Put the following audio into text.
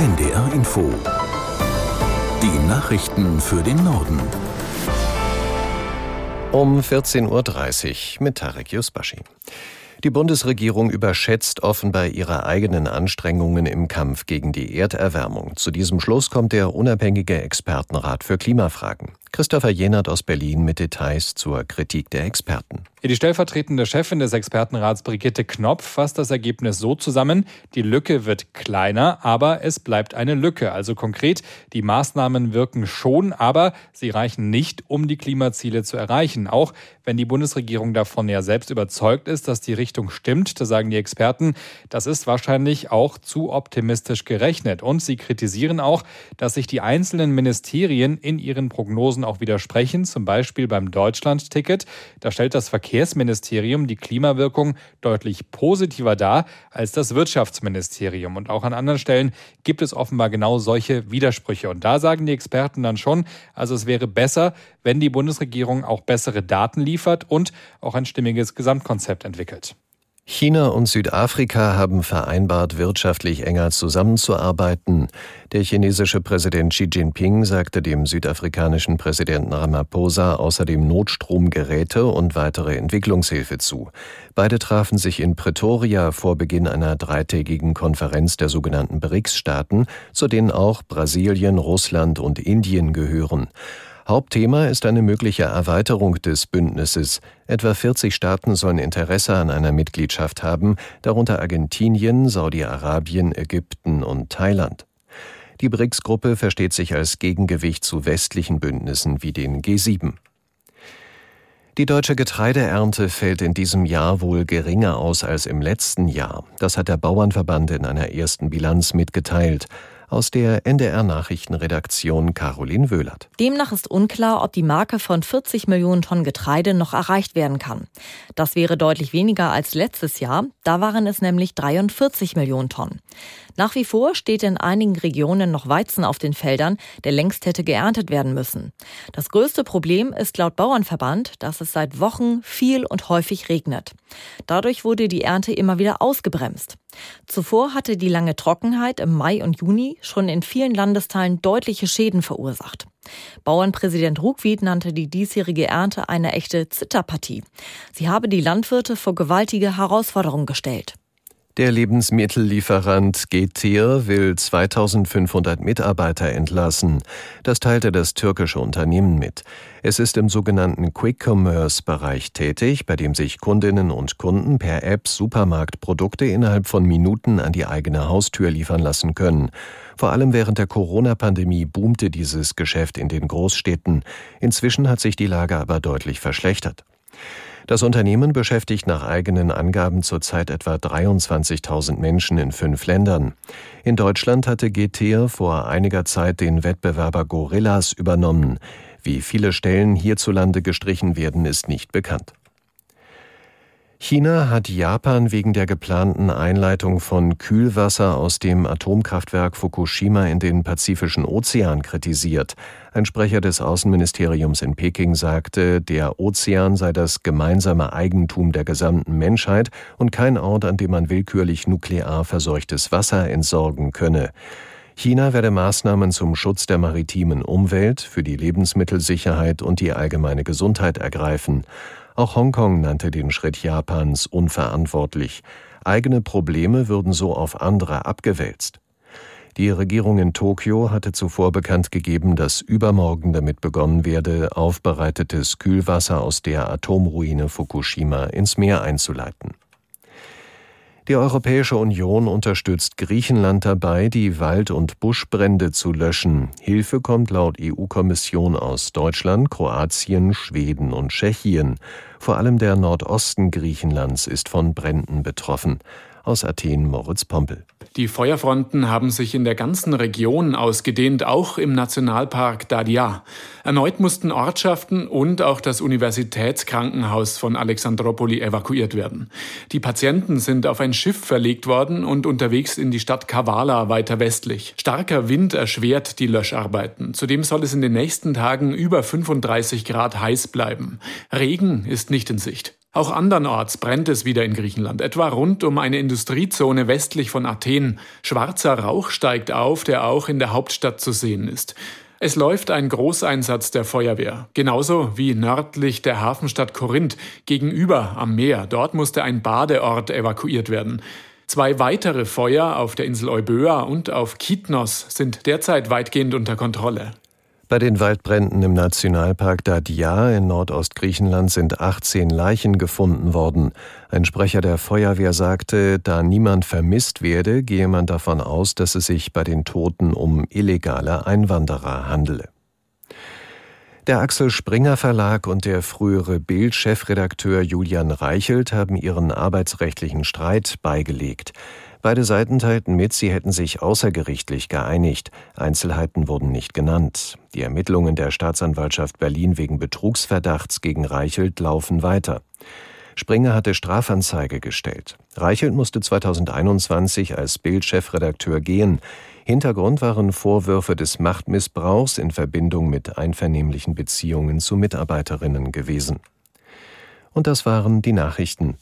NDR Info. Die Nachrichten für den Norden. Um 14.30 Uhr mit Tarek Yusbashi. Die Bundesregierung überschätzt offenbar ihre eigenen Anstrengungen im Kampf gegen die Erderwärmung. Zu diesem Schluss kommt der unabhängige Expertenrat für Klimafragen. Christopher Jenert aus Berlin mit Details zur Kritik der Experten. Die stellvertretende Chefin des Expertenrats Brigitte Knopf fasst das Ergebnis so zusammen, die Lücke wird kleiner, aber es bleibt eine Lücke. Also konkret, die Maßnahmen wirken schon, aber sie reichen nicht, um die Klimaziele zu erreichen. Auch wenn die Bundesregierung davon ja selbst überzeugt ist, dass die Richtung stimmt, da sagen die Experten, das ist wahrscheinlich auch zu optimistisch gerechnet. Und sie kritisieren auch, dass sich die einzelnen Ministerien in ihren Prognosen auch widersprechen, zum Beispiel beim Deutschland-Ticket. Da stellt das Verkehr Verkehrsministerium die Klimawirkung deutlich positiver dar als das Wirtschaftsministerium. Und auch an anderen Stellen gibt es offenbar genau solche Widersprüche. Und da sagen die Experten dann schon, also es wäre besser, wenn die Bundesregierung auch bessere Daten liefert und auch ein stimmiges Gesamtkonzept entwickelt. China und Südafrika haben vereinbart, wirtschaftlich enger zusammenzuarbeiten. Der chinesische Präsident Xi Jinping sagte dem südafrikanischen Präsidenten Ramaphosa außerdem Notstromgeräte und weitere Entwicklungshilfe zu. Beide trafen sich in Pretoria vor Beginn einer dreitägigen Konferenz der sogenannten BRICS-Staaten, zu denen auch Brasilien, Russland und Indien gehören. Hauptthema ist eine mögliche Erweiterung des Bündnisses. Etwa 40 Staaten sollen Interesse an einer Mitgliedschaft haben, darunter Argentinien, Saudi-Arabien, Ägypten und Thailand. Die BRICS-Gruppe versteht sich als Gegengewicht zu westlichen Bündnissen wie den G7. Die deutsche Getreideernte fällt in diesem Jahr wohl geringer aus als im letzten Jahr. Das hat der Bauernverband in einer ersten Bilanz mitgeteilt aus der NDR Nachrichtenredaktion Caroline Wöhlert. Demnach ist unklar, ob die Marke von 40 Millionen Tonnen Getreide noch erreicht werden kann. Das wäre deutlich weniger als letztes Jahr, da waren es nämlich 43 Millionen Tonnen. Nach wie vor steht in einigen Regionen noch Weizen auf den Feldern, der längst hätte geerntet werden müssen. Das größte Problem ist laut Bauernverband, dass es seit Wochen viel und häufig regnet. Dadurch wurde die Ernte immer wieder ausgebremst. Zuvor hatte die lange Trockenheit im Mai und Juni schon in vielen Landesteilen deutliche Schäden verursacht. Bauernpräsident Ruckwied nannte die diesjährige Ernte eine echte Zitterpartie. Sie habe die Landwirte vor gewaltige Herausforderungen gestellt. Der Lebensmittellieferant Getir will 2500 Mitarbeiter entlassen. Das teilte das türkische Unternehmen mit. Es ist im sogenannten Quick-Commerce-Bereich tätig, bei dem sich Kundinnen und Kunden per App Supermarktprodukte innerhalb von Minuten an die eigene Haustür liefern lassen können. Vor allem während der Corona-Pandemie boomte dieses Geschäft in den Großstädten. Inzwischen hat sich die Lage aber deutlich verschlechtert. Das Unternehmen beschäftigt nach eigenen Angaben zurzeit etwa 23.000 Menschen in fünf Ländern. In Deutschland hatte GTR vor einiger Zeit den Wettbewerber Gorillas übernommen. Wie viele Stellen hierzulande gestrichen werden, ist nicht bekannt. China hat Japan wegen der geplanten Einleitung von Kühlwasser aus dem Atomkraftwerk Fukushima in den Pazifischen Ozean kritisiert. Ein Sprecher des Außenministeriums in Peking sagte, der Ozean sei das gemeinsame Eigentum der gesamten Menschheit und kein Ort, an dem man willkürlich nuklear verseuchtes Wasser entsorgen könne. China werde Maßnahmen zum Schutz der maritimen Umwelt, für die Lebensmittelsicherheit und die allgemeine Gesundheit ergreifen. Auch Hongkong nannte den Schritt Japans unverantwortlich. Eigene Probleme würden so auf andere abgewälzt. Die Regierung in Tokio hatte zuvor bekannt gegeben, dass übermorgen damit begonnen werde, aufbereitetes Kühlwasser aus der Atomruine Fukushima ins Meer einzuleiten. Die Europäische Union unterstützt Griechenland dabei, die Wald- und Buschbrände zu löschen. Hilfe kommt laut EU-Kommission aus Deutschland, Kroatien, Schweden und Tschechien. Vor allem der Nordosten Griechenlands ist von Bränden betroffen. Aus Athen Moritz Pompel. Die Feuerfronten haben sich in der ganzen Region ausgedehnt, auch im Nationalpark Dadia. Erneut mussten Ortschaften und auch das Universitätskrankenhaus von Alexandropoli evakuiert werden. Die Patienten sind auf ein Schiff verlegt worden und unterwegs in die Stadt Kavala weiter westlich. Starker Wind erschwert die Löscharbeiten. Zudem soll es in den nächsten Tagen über 35 Grad heiß bleiben. Regen ist nicht in Sicht. Auch andernorts brennt es wieder in Griechenland, etwa rund um eine Industriezone westlich von Athen. Schwarzer Rauch steigt auf, der auch in der Hauptstadt zu sehen ist. Es läuft ein Großeinsatz der Feuerwehr, genauso wie nördlich der Hafenstadt Korinth gegenüber am Meer. Dort musste ein Badeort evakuiert werden. Zwei weitere Feuer auf der Insel Euböa und auf Kitnos sind derzeit weitgehend unter Kontrolle. Bei den Waldbränden im Nationalpark Dadia in Nordostgriechenland sind 18 Leichen gefunden worden. Ein Sprecher der Feuerwehr sagte, da niemand vermisst werde, gehe man davon aus, dass es sich bei den Toten um illegale Einwanderer handele. Der Axel Springer Verlag und der frühere Bild-Chefredakteur Julian Reichelt haben ihren arbeitsrechtlichen Streit beigelegt. Beide Seiten teilten mit, sie hätten sich außergerichtlich geeinigt. Einzelheiten wurden nicht genannt. Die Ermittlungen der Staatsanwaltschaft Berlin wegen Betrugsverdachts gegen Reichelt laufen weiter. Springer hatte Strafanzeige gestellt. Reichelt musste 2021 als Bild-Chefredakteur gehen. Hintergrund waren Vorwürfe des Machtmissbrauchs in Verbindung mit einvernehmlichen Beziehungen zu Mitarbeiterinnen gewesen. Und das waren die Nachrichten.